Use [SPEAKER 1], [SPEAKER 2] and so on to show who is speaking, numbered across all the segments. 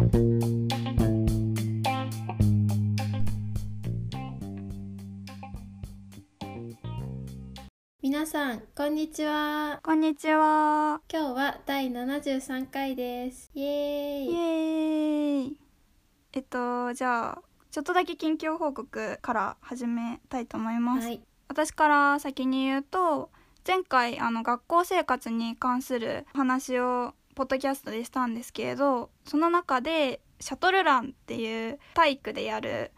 [SPEAKER 1] 皆さんこんにちは
[SPEAKER 2] こんにちは。
[SPEAKER 1] 今日は第73回ですイエーイ
[SPEAKER 2] イエーイ。えっと、じゃあ、ちょっとだけ近況報告から始めたいと思います。
[SPEAKER 1] はい
[SPEAKER 2] 私から先に言うと、前回、あの、学校生活に関する話を、ポッドキャストでしたんですけれど、その中で、シャトルランっていう体育でやる、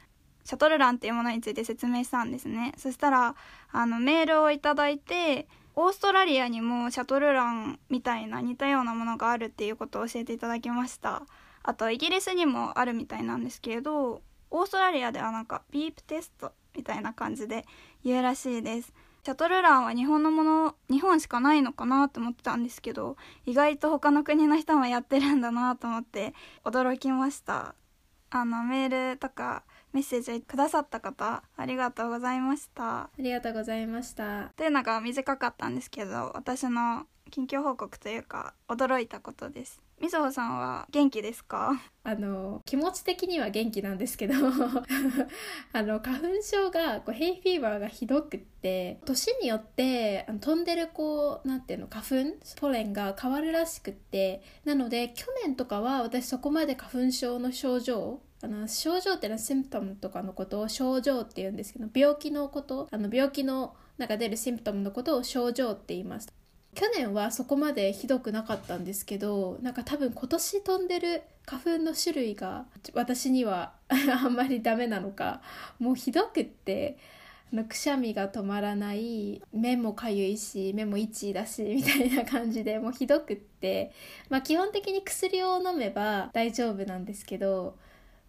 [SPEAKER 2] シャトルランっていうものについて説明したんですね。そしたら、あの、メールをいただいて、オーストラリアにもシャトルランみたいな似たようなものがあるっていうことを教えていただきました。あとイギリスにもあるみたいなんですけれどオーストラリアではなんかビープテストみたいな感じで言うらしいですシャトルランは日本のもの日本しかないのかなと思ってたんですけど意外と他の国の人もやってるんだなと思って驚きました。あのメールとかメッセージくださった方ありがとうございました。
[SPEAKER 1] ありがとうございました。
[SPEAKER 2] というのが短かったんですけど私の近況報告というか驚いたことですみずほさんは元気ですか？
[SPEAKER 1] あの気持ち的には元気なんですけど あの花粉症がこうヘイフィーバーがひどくって年によってあの飛んでるこうなんていうの花粉ポレンが変わるらしくってなので去年とかは私そこまで花粉症の症状あの症状っていうのはシンプトムとかのことを症状って言うんですけど病気のことあの病気のなんか出るシンプトムのことを症状って言います。去年はそこまでひどくなかったんですけどなんか多分今年飛んでる花粉の種類が私には あんまりダメなのかもうひどくってあのくしゃみが止まらない目もかゆいし目も itchy だしみたいな感じでもうひどくってまあ基本的に薬を飲めば大丈夫なんですけど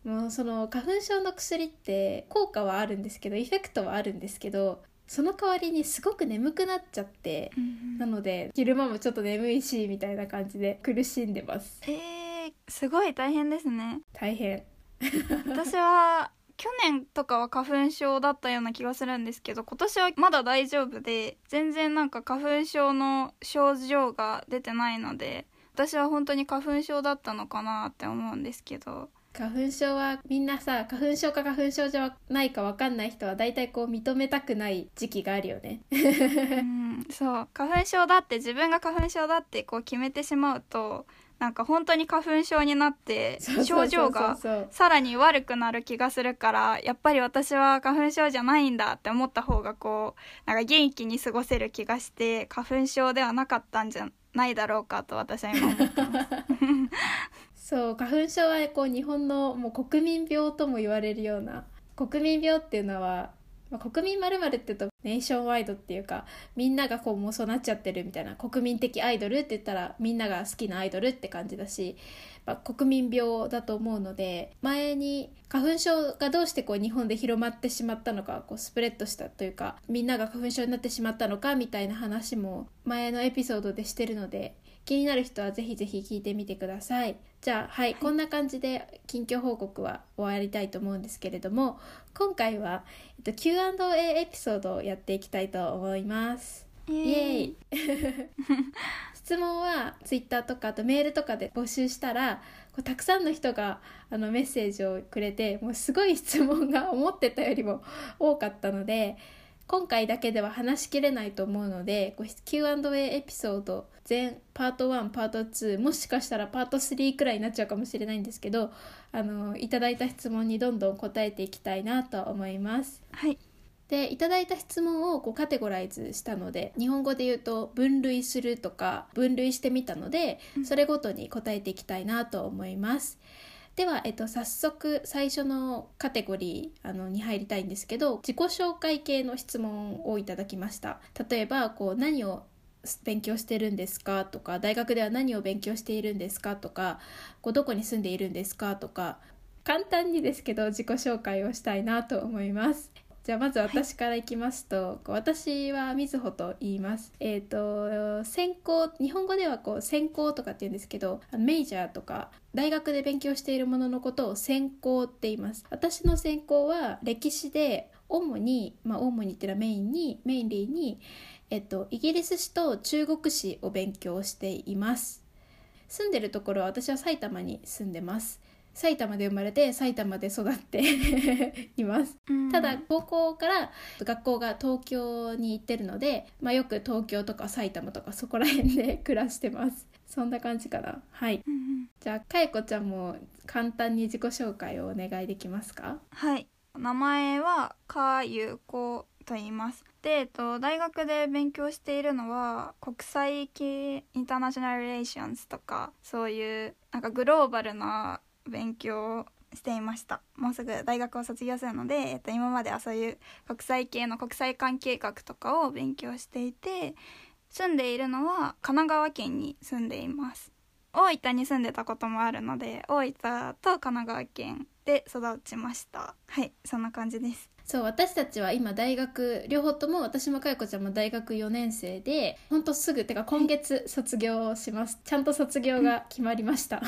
[SPEAKER 1] もうその花粉症の薬って効果はあるんですけどエフェクトはあるんですけどその代わりにすごく眠くなっちゃってなので昼間もちょっと眠いしみたいな感じで苦しんでます。
[SPEAKER 2] えー、すごい大変ですね。
[SPEAKER 1] 大変。
[SPEAKER 2] 私は去年とかは花粉症だったような気がするんですけど今年はまだ大丈夫で全然なんか花粉症の症状が出てないので私は本当に花粉症だったのかなって思うんですけど
[SPEAKER 1] 花粉症はみんなさ花粉症か花粉症じゃないか分かんない人は大体こう認めたくない時期があるよね。
[SPEAKER 2] うんそう。花粉症だって自分が花粉症だってこう決めてしまうとなんか本当に花粉症になって症状がさらに悪くなる気がするからやっぱり私は花粉症じゃないんだって思った方がこうなんか元気に過ごせる気がして花粉症ではなかったんじゃないだろうかと私は今思ってます。
[SPEAKER 1] そう花粉症はこう日本のもう国民病とも言われるような国民病っていうのは、まあ、国民まるって言うとネーションワイドっていうかみんながこうもうそうなっちゃってるみたいな国民的アイドルって言ったらみんなが好きなアイドルって感じだし、まあ、国民病だと思うので前に花粉症がどうしてこう日本で広まってしまったのかこうスプレッドしたというかみんなが花粉症になってしまったのかみたいな話も前のエピソードでしてるので気になる人はぜひぜひ聞いてみてください。じゃあはい、こんな感じで近況報告は終わりたいと思うんですけれども今回は、えっと、Q&A エピソードをやっていきたいと思います。
[SPEAKER 2] イ
[SPEAKER 1] イ。エーイ。質問は Twitter とかあとメールとかで募集したらこうたくさんの人があのメッセージをくれてもうすごい質問が思ってたよりも多かったので今回だけでは話しきれないと思うので Q&A エピソード全パート1パート2もしかしたらパート3くらいになっちゃうかもしれないんですけどあのいただいた質問にどんどん答えていきたいなと思います。
[SPEAKER 2] はい
[SPEAKER 1] でいただいた質問をこうカテゴライズしたので日本語で言うと分類するとか分類してみたのでそれごとに答えていきたいなと思います。では、えっと、早速最初のカテゴリーあのに入りたいんですけど自己紹介系の質問をいただきました。例えばこう何を勉強してるんですかとか大学では何を勉強しているんですかとかこうどこに住んでいるんですかとか簡単にですけど自己紹介をしたいなと思います。じゃあまず私からいきますと、こう私はみずほと言います。えっ、と専攻日本語ではこう専攻とかって言うんですけど、メイジャーとか大学で勉強しているもののことを専攻って言います。私の専攻は歴史で主にまあ主にっていうのはメインにメインリーにえっとイギリス史と中国史を勉強しています。住んでるところは私は埼玉に住んでます。埼玉で生まれて埼玉で育って います。
[SPEAKER 2] うん。
[SPEAKER 1] ただ高校から学校が東京に行ってるので、まあ、よく東京とか埼玉とかそこら辺で 暮らしてます。そんな感じかな。はい。
[SPEAKER 2] うんうん。
[SPEAKER 1] じゃあかえこちゃんも簡単に自己紹介をお願いできますか？
[SPEAKER 2] はい。名前はかゆこ。と言います。で、えっと、大学で勉強しているのは国際系インターナショナル・リレーションズとかそういうなんかグローバルな勉強をしていました。もうすぐ大学を卒業するので、えっと、今まではそういう国際系の国際関係学とかを勉強していて住んでいるのは神奈川県に住んでいます。大分に住んでたこともあるので大分と神奈川県で育ちました。はいそんな感じです。
[SPEAKER 1] そう私たちは今大学両方とも私もかよこちゃんも大学4年生でほんとすぐてか今月卒業します。ちゃんと卒業が決まりました。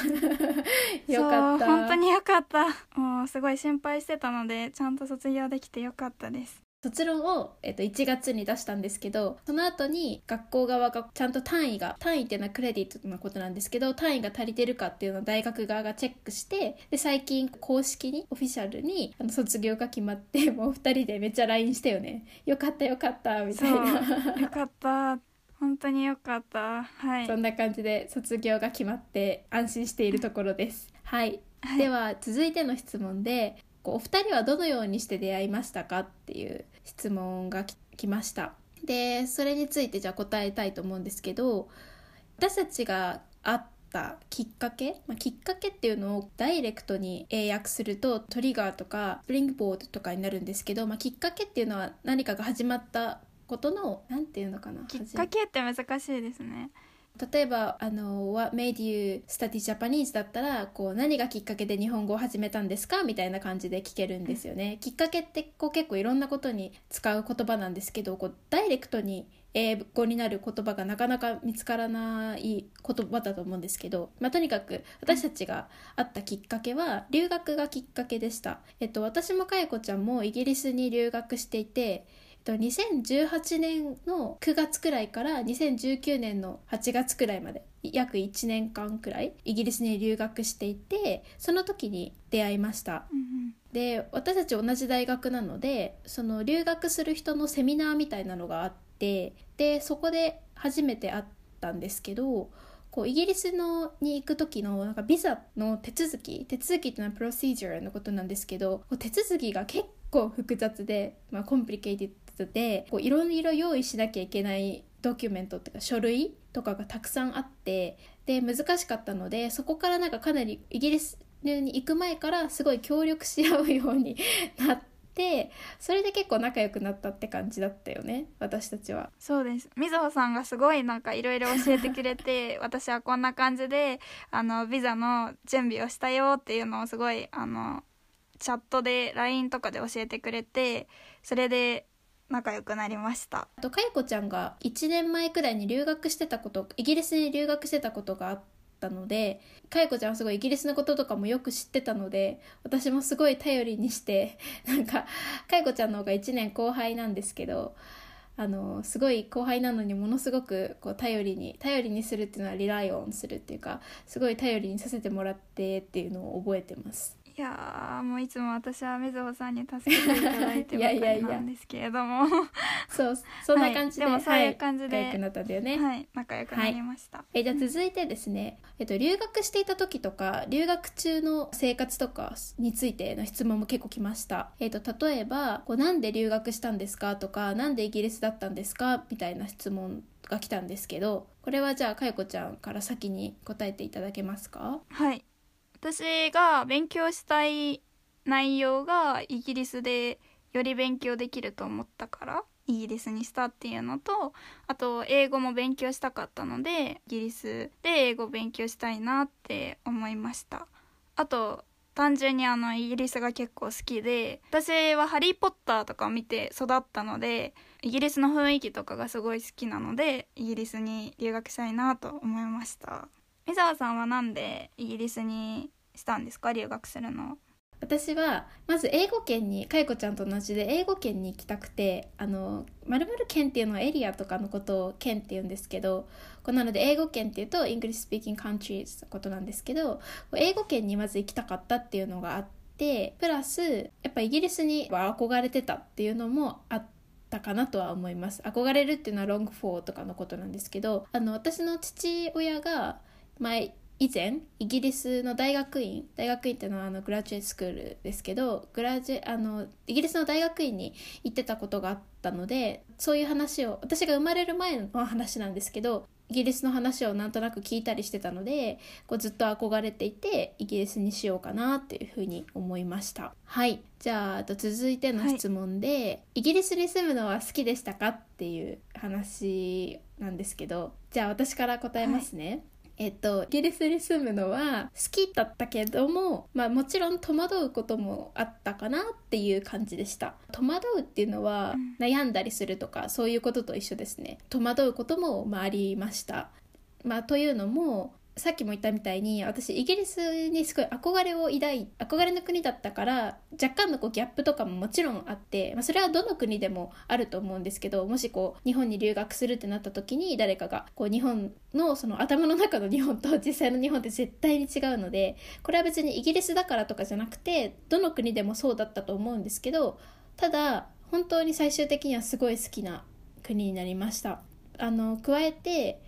[SPEAKER 1] よかった。
[SPEAKER 2] 本当によかった。もうすごい心配してたのでちゃんと卒業できてよかったです
[SPEAKER 1] 卒論を、えっと、1月に出したんですけどその後に学校側がちゃんと単位が単位っていうのはクレディットのことなんですけど単位が足りてるかっていうのを大学側がチェックしてで最近公式にオフィシャルにあの卒業が決まって もう2人でめっちゃ LINE したよね。よかったよかったみたいな。
[SPEAKER 2] よかった。本当によかった。はい。
[SPEAKER 1] そんな感じで卒業が決まって安心しているところです。はい、
[SPEAKER 2] はい。
[SPEAKER 1] では続いての質問でこうお二人はどのようにして出会いましたかっていう質問が来ました。でそれについてじゃあ答えたいと思うんですけど私たちが会ったきっかけ、まあ、きっかけっていうのをダイレクトに英訳するとトリガーとかスプリングボードとかになるんですけど、まあ、きっかけっていうのは何かが始まったことのなんていうのかな
[SPEAKER 2] きっかけって難しいですね。
[SPEAKER 1] 例えばあの「What made you study Japanese?」だったらこう何がきっかけで日本語を始めたんですか？みたいな感じで聞けるんですよね。きっかけってこう結構いろんなことに使う言葉なんですけどこうダイレクトに英語になる言葉がなかなか見つからない言葉だと思うんですけど、まあ、とにかく私たちが会ったきっかけは留学がきっかけでした。えっと、私もかえこちゃんもイギリスに留学していて2018年の9月くらいから2019年の8月くらいまで約1年間くらいイギリスに留学していてその時に出会いました。
[SPEAKER 2] うん
[SPEAKER 1] で私たち同じ大学なのでその留学する人のセミナーみたいなのがあってでそこで初めて会ったんですけどこうイギリスのに行く時のなんかビザの手続き手続きっていうのはプロシージャーのことなんですけど手続きが結構複雑で、まあ、コンプリケイティッドでいろいろ用意しなきゃいけないドキュメントっていうか書類とかがたくさんあってで難しかったのでそこからなんかかなりイギリスに行く前からすごい協力し合うように なってそれで結構仲良くなったって感じだったよね私たちは。
[SPEAKER 2] そうですみずほさんがすごいなんかいろいろ教えてくれて 私はこんな感じであのビザの準備をしたよっていうのをすごいあのチャットで LINE とかで教えてくれてそれで仲良くなりました
[SPEAKER 1] あとかよこちゃんが1年前くらいに留学してたことイギリスに留学してたことがあったのでかよこちゃんはすごいイギリスのこととかもよく知ってたので私もすごい頼りにして なんかかよこちゃんの方が1年後輩なんですけどあのすごい後輩なのにものすごくこう頼りに頼りにするっていうのはリライオンするっていうかすごい頼りにさせてもらってっていうのを覚えてます。
[SPEAKER 2] いやーもういつも私はみずほさんに助けていただいて ばかりなんですけれども。
[SPEAKER 1] そうそんな感じで、
[SPEAKER 2] はい。でもそういう感じで
[SPEAKER 1] はい仲良くなったんだよね。
[SPEAKER 2] はい。仲良くなりました、
[SPEAKER 1] えじゃあ続いてですね、えっと、留学していた時とか留学中の生活とかについての質問も結構来ました、えっと、例えばこうなんで留学したんですかとかなんでイギリスだったんですか？みたいな質問が来たんですけどこれはじゃあかよこちゃんから先に答えていただけますか？
[SPEAKER 2] はい私が勉強したい内容がイギリスでより勉強できると思ったからイギリスにしたっていうのとあと英語も勉強したかったのでイギリスで英語勉強したいなって思いました。あと単純にあのイギリスが結構好きで私は「ハリー・ポッター」とかを見て育ったのでイギリスの雰囲気とかがすごい好きなのでイギリスに留学したいなと思いました。三沢さんはなんでイギリスにしたんですか？留学するの。
[SPEAKER 1] 私はまず英語圏にかいこちゃんと同じで英語圏に行きたくてあの〇〇県っていうのはエリアとかのことを県って言うんですけどこなので英語圏っていうと English speaking countries のことなんですけど英語圏にまず行きたかったっていうのがあってプラスやっぱイギリスには憧れてたっていうのもあったかなとは思います。憧れるっていうのはロングフォーとかのことなんですけどあの私の父親が前以前イギリスの大学院大学院っていうのはあのグラジュエスクールですけどグラジュあのイギリスの大学院に行ってたことがあったのでそういう話を私が生まれる前の話なんですけどイギリスの話をなんとなく聞いたりしてたのでこうずっと憧れていてイギリスにしようかなっていうふうに思いました。はい。じゃあと続いての質問で、はい、イギリスに住むのは好きでしたかっていう話なんですけどじゃあ私から答えますね、はいえっと、イギリスに住むのは好きだったけども、まあもちろん戸惑うこともあったかなっていう感じでした。戸惑うっていうのは悩んだりするとか、そういうことと一緒ですね。戸惑うことも、まあ、ありました。まあというのも、さっきも言ったみたいに私イギリスにすごい憧れを抱い憧れの国だったから若干のこうギャップとかももちろんあって、まあ、それはどの国でもあると思うんですけどもしこう日本に留学するってなった時に誰かがこう日本のその頭の中の日本と実際の日本って絶対に違うのでこれは別にイギリスだからとかじゃなくてどの国でもそうだったと思うんですけどただ本当に最終的にはすごい好きな国になりました。あの加えて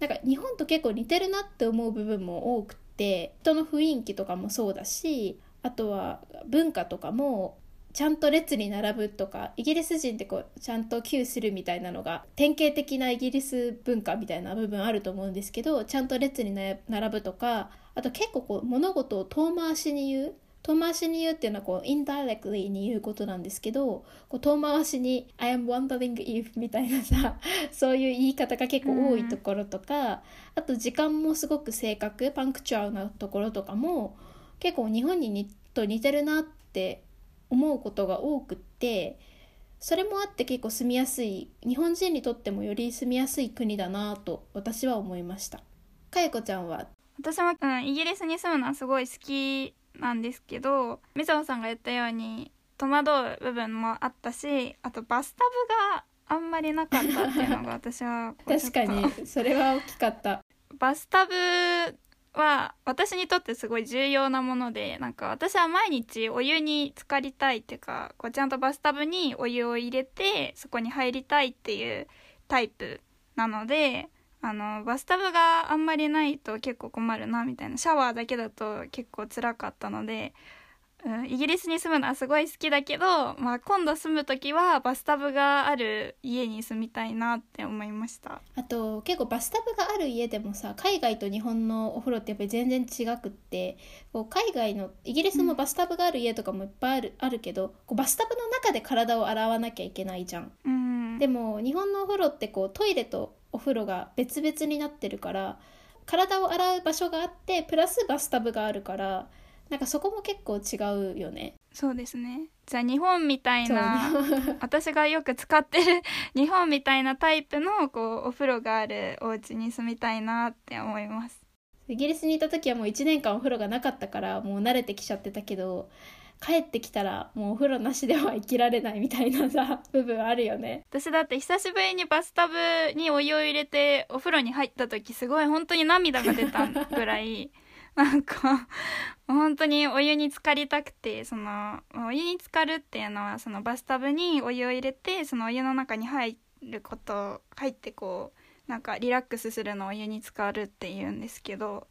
[SPEAKER 1] なんか日本と結構似てるなって思う部分も多くて人の雰囲気とかもそうだしあとは文化とかもちゃんと列に並ぶとかイギリス人ってこうちゃんとキューするみたいなのが典型的なイギリス文化みたいな部分あると思うんですけどちゃんと列に並ぶとかあと結構こう物事を遠回しに言う遠回しに言うっていうのはこう indirectly に言うことなんですけどこう遠回しに I am wondering if みたいなさ そういう言い方が結構多いところとか、あと時間もすごく正確パンクチュアルなところとかも結構日本にと似てるなって思うことが多くってそれもあって結構住みやすい日本人にとってもより住みやすい国だなと私は思いました。かやこちゃんは？
[SPEAKER 2] 私も、うん、イギリスに住むのはすごい好きなんですけど水野さんが言ったように戸惑う部分もあったしあとバスタブがあんまりなかったっていうのが私は
[SPEAKER 1] 確かにそれは大きかった。
[SPEAKER 2] バスタブは私にとってすごい重要なものでなんか私は毎日お湯に浸かりたいっていうかこうちゃんとバスタブにお湯を入れてそこに入りたいっていうタイプなのであのバスタブがあんまりないと結構困るなみたいな。シャワーだけだと結構辛かったので、うん、イギリスに住むのはすごい好きだけど、まあ、今度住む時はバスタブがある家に住みたいなって思いました。
[SPEAKER 1] あと結構バスタブがある家でもさ海外と日本のお風呂ってやっぱり全然違くってこう海外のイギリスもバスタブがある家とかもいっぱいある,、あるけどこうバスタブの中で体を洗わなきゃいけないじゃん。
[SPEAKER 2] うん、
[SPEAKER 1] でも日本のお風呂ってこうトイレとお風呂が別々になってるから体を洗う場所があってプラスバスタブがあるからなんかそこも結構違うよね。
[SPEAKER 2] そうですね。じゃあ日本みたいな 私がよく使ってる 日本みたいなタイプのこうお風呂があるお家に住みたいなって思います。
[SPEAKER 1] イギリスにいた時はもう1年間お風呂がなかったからもう慣れてきちゃってたけど帰ってきたらもうお風呂なしでは生きられないみたいなさ 部分あるよね。
[SPEAKER 2] 私だって久しぶりにバスタブにお湯を入れてお風呂に入った時すごい本当に涙が出たぐらい なんか本当にお湯に浸かりたくてそのお湯に浸かるっていうのはそのバスタブにお湯を入れてそのお湯の中に入ること入ってこうなんかリラックスするのをお湯に浸かるっていうんですけど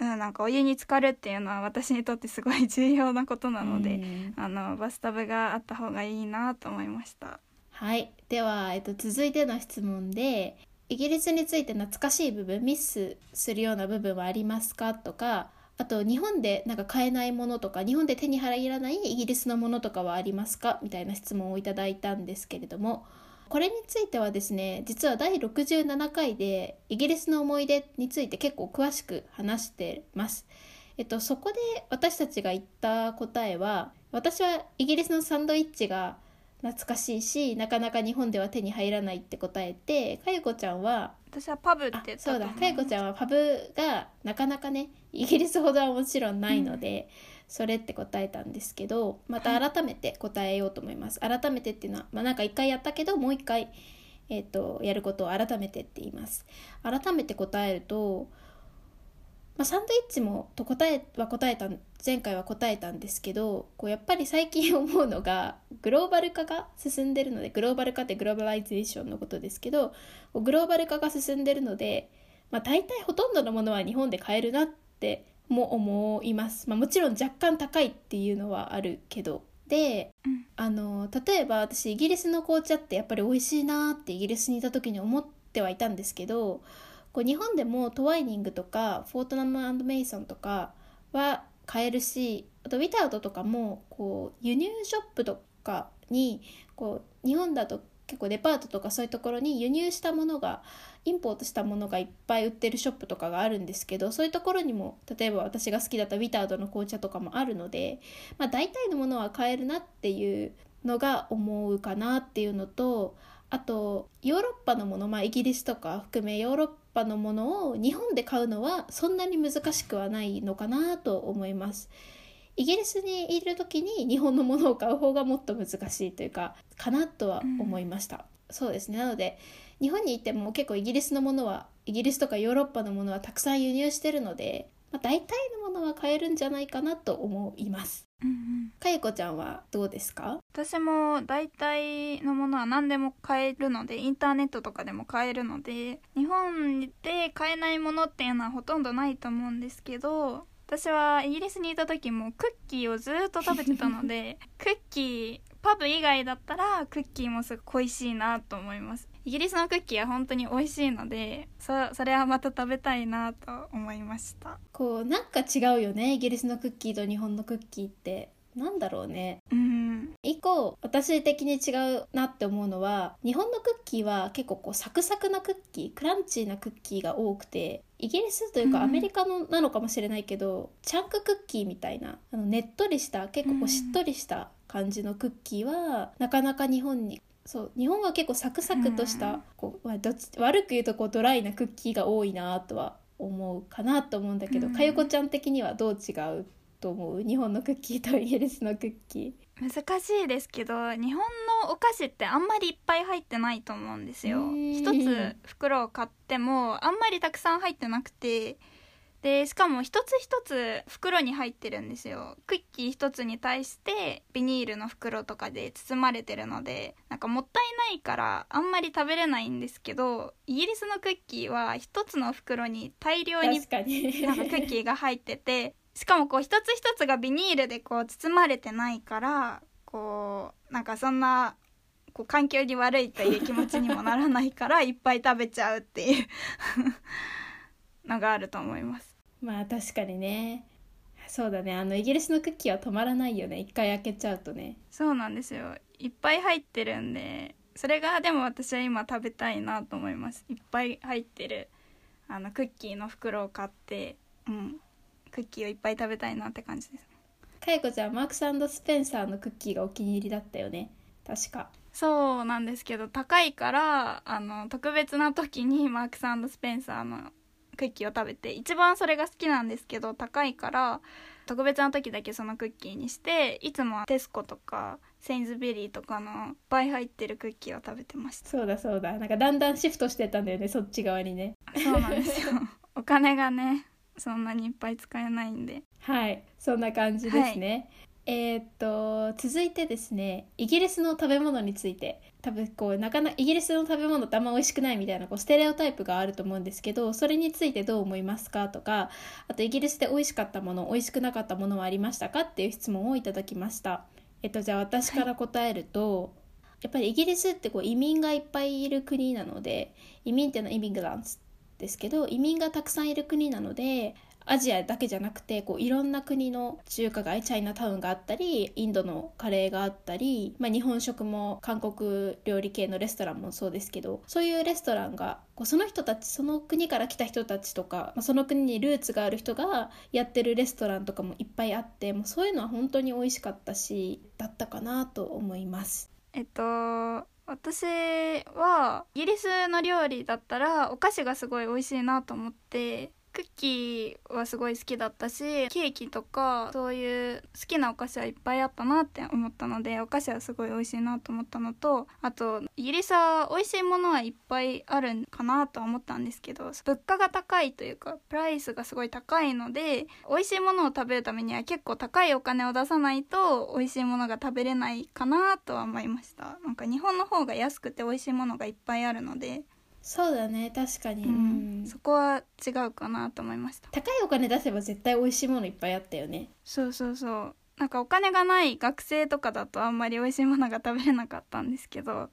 [SPEAKER 2] うん、なんかお湯に浸かるっていうのは私にとってすごい重要なことなので、あのバスタブがあった方がいいなと思いました。
[SPEAKER 1] はい。では、えっと、続いての質問でイギリスについて懐かしい部分ミスするような部分はありますかとかあと日本でなんか買えないものとか日本で手に入らないイギリスのものとかはありますかみたいな質問をいただいたんですけれどもこれについてはですね実は第67回でイギリスの思い出について結構詳しく話してます。えっと、そこで私たちが言った答えは私はイギリスのサンドイッチが懐かしいしなかなか日本では手に入らないって答えてかゆこちゃんは
[SPEAKER 2] 私はパブって
[SPEAKER 1] そうだかゆこちゃんはパブがなかなかねイギリスほどはもちろんないので、うん、それって答えたんですけどまた改めて答えようと思います、はい、改めてっていうのは、まあ、なんか一回やったけどもう一回、えーとやることを改めてって言います。改めて答えるとまあ、サンドイッチもと答えは答えた前回は答えたんですけどこうやっぱり最近思うのがグローバル化が進んでるのでグローバル化ってグローバライゼーションのことですけどグローバル化が進んでるので、まあ、大体ほとんどのものは日本で買えるなっても思います、まあ、もちろん若干高いっていうのはあるけど。で、うん、あの例えば私イギリスの紅茶ってやっぱり美味しいなってイギリスにいた時に思ってはいたんですけどこう日本でもトワイニングとかフォートナムメイソンとかは買えるしあとウィタードとかもこう輸入ショップとかにこう日本だと結構デパートとかそういうところに輸入したものがインポートしたものがいっぱい売ってるショップとかがあるんですけどそういうところにも例えば私が好きだったウィタードの紅茶とかもあるので、まあ、大体のものは買えるなっていうのが思うかなっていうのとあとヨーロッパのもの、まあ、イギリスとか含めヨーロッパのものを日本で買うのはそんなに難しくはないのかなと思います。イギリスにいる時に日本のものを買う方がもっと難しいというかかなとは思いました、うん、そうですね。なので日本にいても結構イギリスのものはイギリスとかヨーロッパのものはたくさん輸入してるのでまあ、大体のものは買えるんじゃないかなと思います。うんうん、かゆこちゃんはどうですか？
[SPEAKER 2] 私も大体のものは何でも買えるのでインターネットとかでも買えるので日本で買えないものっていうのはほとんどないと思うんですけど私はイギリスにいた時もクッキーをずっと食べてたので クッキーパブ以外だったらクッキーもすごい恋しいなと思います。イギリスのクッキーは本当に美味しいのでそそれはまた食べたいなと思いました。
[SPEAKER 1] こうなんか違うよねイギリスのクッキーと日本のクッキーって。なんだろうね。うん一個私的に違うなって思うのは日本のクッキーは結構こうサクサクなクッキークランチーなクッキーが多くてイギリスというかアメリカのなのかもしれないけど、うん、チャンククッキーみたいなあのねっとりした結構こうしっとりした感じのクッキーはなかなか日本にそう日本は結構サクサクとした、うん、こうどっち悪く言うとこうドライなクッキーが多いなとは思うかなと思うんだけど、うん、かゆこちゃん的にはどう違うと思う？日本のクッキーとイギリスのクッキ
[SPEAKER 2] ー難しいですけど日本のお菓子ってあんまりいっぱい入ってないと思うんですよ。一つ袋を買ってもあんまりたくさん入ってなくて。でしかも一つ一つ袋に入ってるんですよ。クッキー一つに対してビニールの袋とかで包まれてるのでなんかもったいないからあんまり食べれないんですけどイギリスのクッキーは一つの袋に大量に。なんかクッキーが入っててしかもこう一つ一つがビニールでこう包まれてないからこうなんかそんなこう環境に悪いという気持ちにもならないから いっぱい食べちゃうっていうのがあると思います。
[SPEAKER 1] まあ確かにね。そうだね。あのイギリスのクッキーは止まらないよね。一回開けちゃうとね。
[SPEAKER 2] そうなんですよ。いっぱい入ってるんでそれがでも私は今食べたいなと思います。いっぱい入ってるあのクッキーの袋を買ってうんクッキーをいっぱい食べたいなって感じです。
[SPEAKER 1] かいこちゃんマークススペンサーのクッキーがお気に入りだったよね。確か。
[SPEAKER 2] そうなんですけど高いからあの特別な時にマークススペンサーのクッキーを食べて一番それが好きなんですけど高いから特別な時だけそのクッキーにしていつもはテスコとかセインズベリーとかのいっぱい入ってるクッキーを食べてました。
[SPEAKER 1] そうだそうだ。なんかだんだんシフトしてたんだよねそっち側にね。
[SPEAKER 2] そうなんですよ。お金がねそんなにいっぱい使えないんで。
[SPEAKER 1] はい。そんな感じですね、えー、っと続いてですねイギリスの食べ物について。多分こうなかなかイギリスの食べ物ってあんま美味しくないみたいなこうステレオタイプがあると思うんですけどそれについてどう思いますかとかあとイギリスで美味しかったもの美味しくなかったものはありましたかっていう質問をいただきました。えっとじゃあ私から答えると、はい、やっぱりイギリスってこう移民がいっぱいいる国なので移民っていうのはイミグランツですけど移民がたくさんいる国なのでアジアだけじゃなくてこういろんな国の中華街チャイナタウンがあったりインドのカレーがあったり、まあ、日本食も韓国料理系のレストランもそうですけどそういうレストランがこうその人たちその国から来た人たちとか、まあ、その国にルーツがある人がやってるレストランとかもいっぱいあってもうそういうのは本当に美味しかったしだったかなと思います。
[SPEAKER 2] えっと私はイギリスの料理だったらお菓子がすごい美味しいなと思ってクッキーはすごい好きだったしケーキとかそういう好きなお菓子はいっぱいあったなって思ったのでお菓子はすごい美味しいなと思ったのとあとイギリスは美味しいものはいっぱいあるかなとは思ったんですけど物価が高いというかプライスがすごい高いので美味しいものを食べるためには結構高いお金を出さないと美味しいものが食べれないかなとは思いました。なんか日本の方が安くて美味しいものがいっぱいあるので
[SPEAKER 1] そうだね確かに、
[SPEAKER 2] うん、そこは違うかなと思いました。
[SPEAKER 1] 高いお金出せば絶対美味しいものいっぱいあったよね。
[SPEAKER 2] そうそうそう。なんかお金がない学生とかだとあんまり美味しいものが食べれなかったんですけど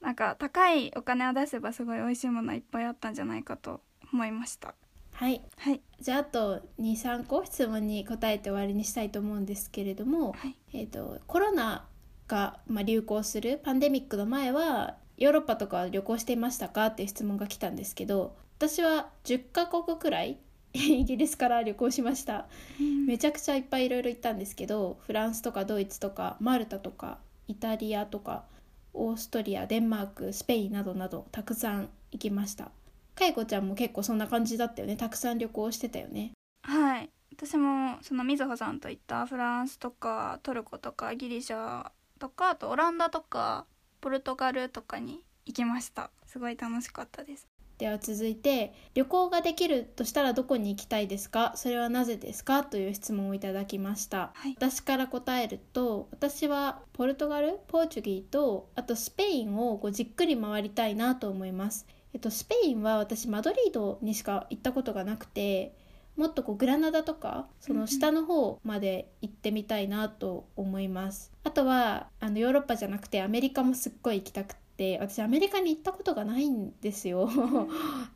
[SPEAKER 2] なんか高いお金を出せばすごい美味しいものいっぱいあったんじゃないかと思いました。
[SPEAKER 1] はい、
[SPEAKER 2] はい、
[SPEAKER 1] じゃああと23個質問に答えて終わりにしたいと思うんですけれども、
[SPEAKER 2] はい、
[SPEAKER 1] えーと、とコロナが、まあ、流行するパンデミックの前はヨーロッパとか旅行していましたか？っていう質問が来たんですけど私は10カ国くらい イギリスから旅行しました、うん、めちゃくちゃいっぱいいろいろ行ったんですけどフランスとかドイツとかマルタとかイタリアとかオーストリアデンマークスペインなどなどたくさん行きました。かいこちゃんも結構そんな感じだったよね。たくさん旅行してたよね。
[SPEAKER 2] はい。私もそのみずほさんと行ったフランスとかトルコとかギリシャとかあとオランダとかポルトガルとかに行きました。すごい楽しかったです。
[SPEAKER 1] では続いて旅行ができるとしたらどこに行きたいですか？それはなぜですか？という質問をいただきました、
[SPEAKER 2] はい、
[SPEAKER 1] 私から答えると私はポルトガルポーチュギーとあとスペインをこうじっくり回りたいなと思います。えっとスペインは私マドリードにしか行ったことがなくてもっとこうグラナダとかその下の方まで行ってみたいなと思います、あとはあのヨーロッパじゃなくてアメリカもすっごい行きたくて私アメリカに行ったことがないんですよ。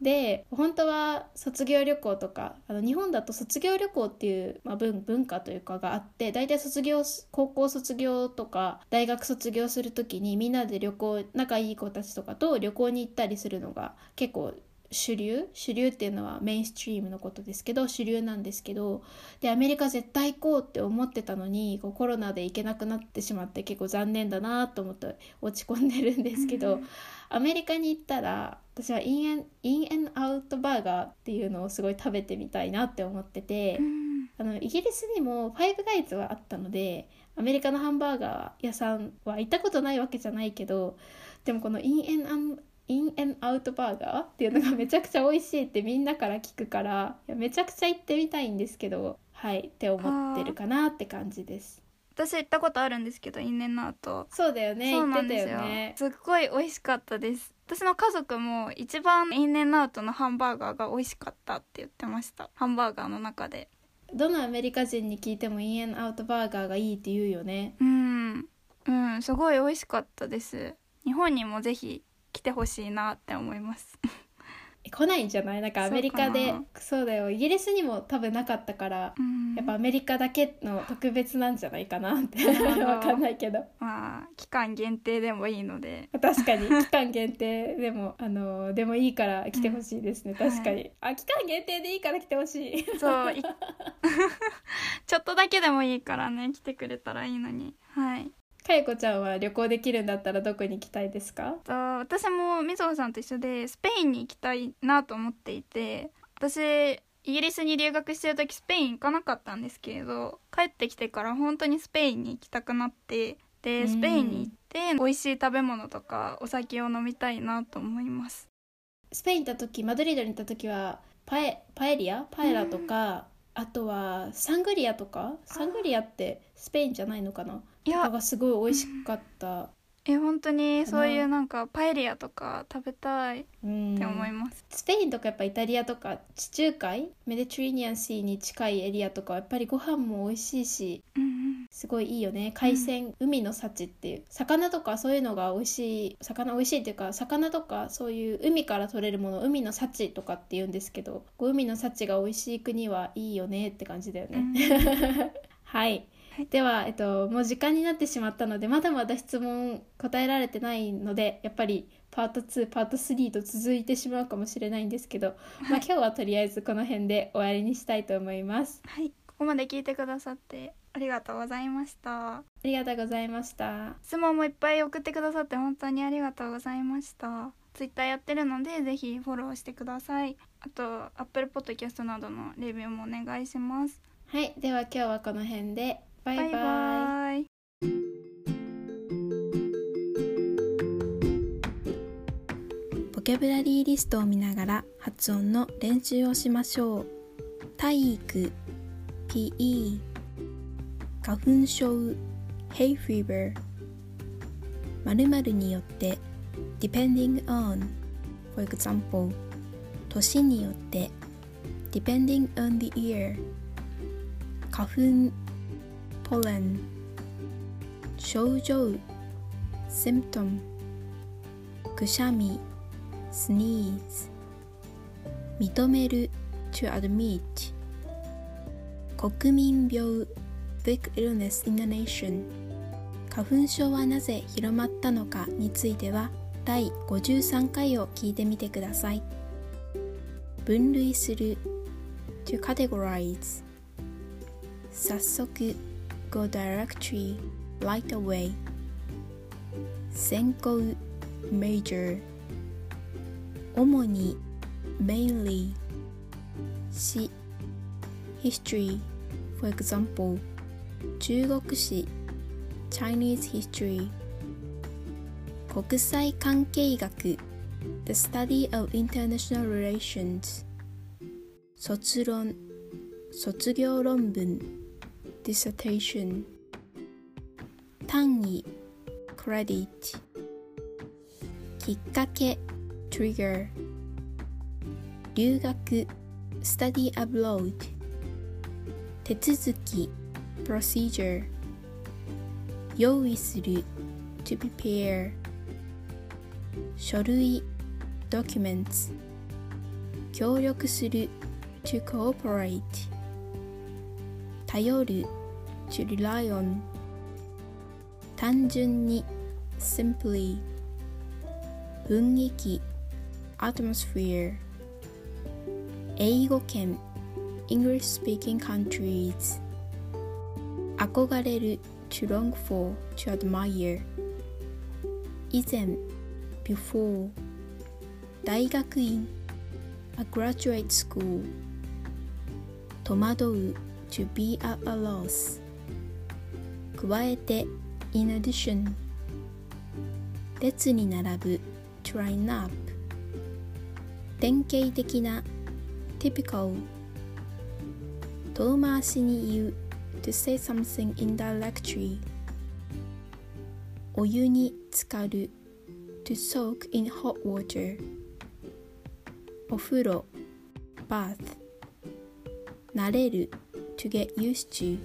[SPEAKER 1] で本当は卒業旅行とかあの日本だと卒業旅行っていう、まあ、文文化というかがあって大体卒業高校卒業とか大学卒業する時にみんなで旅行仲いい子たちとかと旅行に行ったりするのが結構主流主流っていうのはメインストリームのことですけど主流なんですけどでアメリカ絶対行こうって思ってたのにこうコロナで行けなくなってしまって結構残念だなと思って落ち込んでるんですけど、アメリカに行ったら私はインエンインエンアウトバーガーっていうのをすごい食べてみたいなって思ってて、あのイギリスにもファイブガイズはあったのでアメリカのハンバーガー屋さんは行ったことないわけじゃないけどでもこのインエンインエンアウトバーガーっていうのがめちゃくちゃ美味しいってみんなから聞くからいやめちゃくちゃ行ってみたいんですけどはいって思ってるかなって感じです。
[SPEAKER 2] 私行ったことあるんですけどインエンアウト。
[SPEAKER 1] そうだよねそうなんですよね。
[SPEAKER 2] すっごい美味しかったです。私の家族も一番インエンアウトのハンバーガーが美味しかったって言ってました。ハンバーガーの中で。
[SPEAKER 1] どのアメリカ人に聞いてもインエンアウトバーガーがいいって言うよね。
[SPEAKER 2] うん。うんすごい美味しかったです。日本にもぜひ来てほしいなって思います。
[SPEAKER 1] 来ないんじゃない？なんかアメリカでそうだよ。イギリスにも多分なかったから、やっぱアメリカだけの特別なんじゃないかなって。わかんないけど。
[SPEAKER 2] まあ期間限定でもいいので。
[SPEAKER 1] 確かに。期間限定でもあのでもいいから来てほしいですね、うん、確かに、はい、あ期間限定でいいから来てほしい。
[SPEAKER 2] そうちょっとだけでもいいからね来てくれたらいいのに。はい
[SPEAKER 1] かゆこちゃんは旅行できるんだったらどこに行きたいですか？
[SPEAKER 2] 私もみぞさんと一緒でスペインに行きたいなと思っていて私イギリスに留学してる時スペイン行かなかったんですけれど帰ってきてから本当にスペインに行きたくなってでスペインに行って美味しい食べ物とかお酒を飲みたいなと思います。
[SPEAKER 1] スペイン行った時マドリードに行った時はパエパエリア？パエラとか、あとはサングリアとか？サングリアってスペインじゃないのかな？いやがすごい美味しかった。
[SPEAKER 2] え本当にそういうなんかパエリアとか食べたいって思います。
[SPEAKER 1] スペインとかやっぱイタリアとか地中海メディトレーニアンシーに近いエリアとかやっぱりご飯も美味しいし、
[SPEAKER 2] うん、
[SPEAKER 1] すごいいいよね。海鮮、うん、海の幸っていう魚とかそういうのが美味しい魚美味しいっていうか魚とかそういう海から取れるもの海の幸とかって言うんですけど海の幸が美味しい国はいいよねって感じだよね、うん、はいでは、えっと、もう時間になってしまったのでまだまだ質問答えられてないのでやっぱりパート2パート3と続いてしまうかもしれないんですけど、はい、まあ、今日はとりあえずこの辺で終わりにしたいと思います。
[SPEAKER 2] はい。ここまで聞いてくださってありがとうございました。
[SPEAKER 1] ありがとうございました。
[SPEAKER 2] 質問もいっぱい送ってくださって本当にありがとうございました。ツイッターやってるのでぜひフォローしてください。あと Apple Podcast などのレビューもお願いします。
[SPEAKER 1] はい。では今日はこの辺でバイバイ。
[SPEAKER 2] バイバイ。
[SPEAKER 1] ボキャブラリーリストを見ながら発音の練習をしましょう。体育 PE 花粉症 Hay fever 〇〇によって depending on for example 年によって depending on the year 花粉 pollen 症状 symptom くしゃみ sneeze 認める to admit 国民病 big illness in the nation 花粉症はなぜ広まったのかについては第53回を聞いてみてください分類する to categorize 早速 go directory right away 先行 major 主に mainly 史 history for example 中国史 Chinese history 国際関係学 the study of international relations 卒論卒業論文 Dissertation 単位 credit きっかけ trigger 留学 study abroad 手続き procedure 用意する to prepare 書類 documents 協力する to cooperate 頼る to rely on 単純に simply 雰囲気 atmosphere 英語圏 English speaking countries 憧れる to long for to admire 以前 before 大学院 a graduate school 戸惑う to be at a loss 加えて in addition 列に並ぶ to line up 典型的な typical 遠回しに言う to say something indirectly お湯に浸かる to soak in hot water お風呂 bath 慣れる to get used to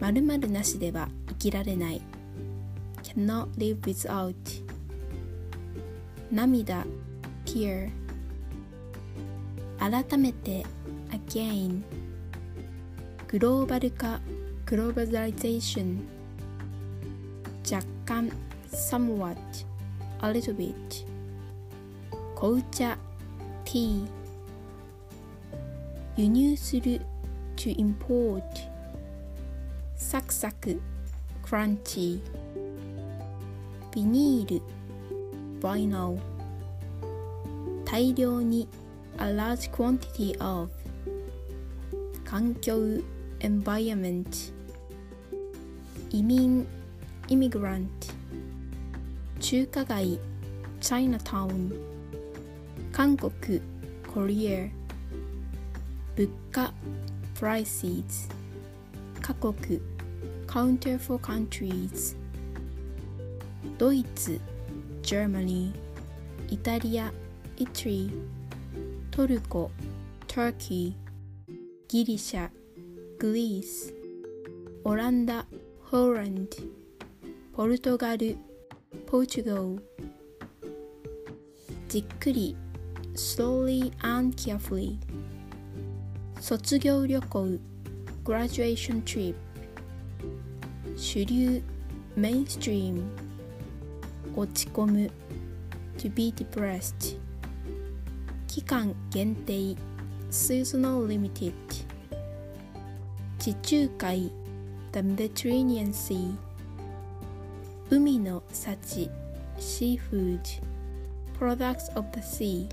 [SPEAKER 1] 〇〇なしでは生きられない cannot live without 涙 tear 改めて again グローバル化 globalization 若干 somewhat a little bit 紅茶 tea 輸入する to import サクサク crunchy ビニール vinyl 大量に a large quantity of 環境 environment 移民 immigrant 中華街 Chinatown 韓国 Korea 物価 prices 各国 counter for countries ドイツ Germany イタリア Italy トルコ Turkey ギリシャ Greece オランダ Holland ポルトガル Portugal じっくり slowly and carefully 卒業旅行 graduation trip 主流 mainstream 落ち込む to be depressed 期間限定 seasonal limited 地中海 The Mediterranean Sea 海の幸 Seafood Products of the Sea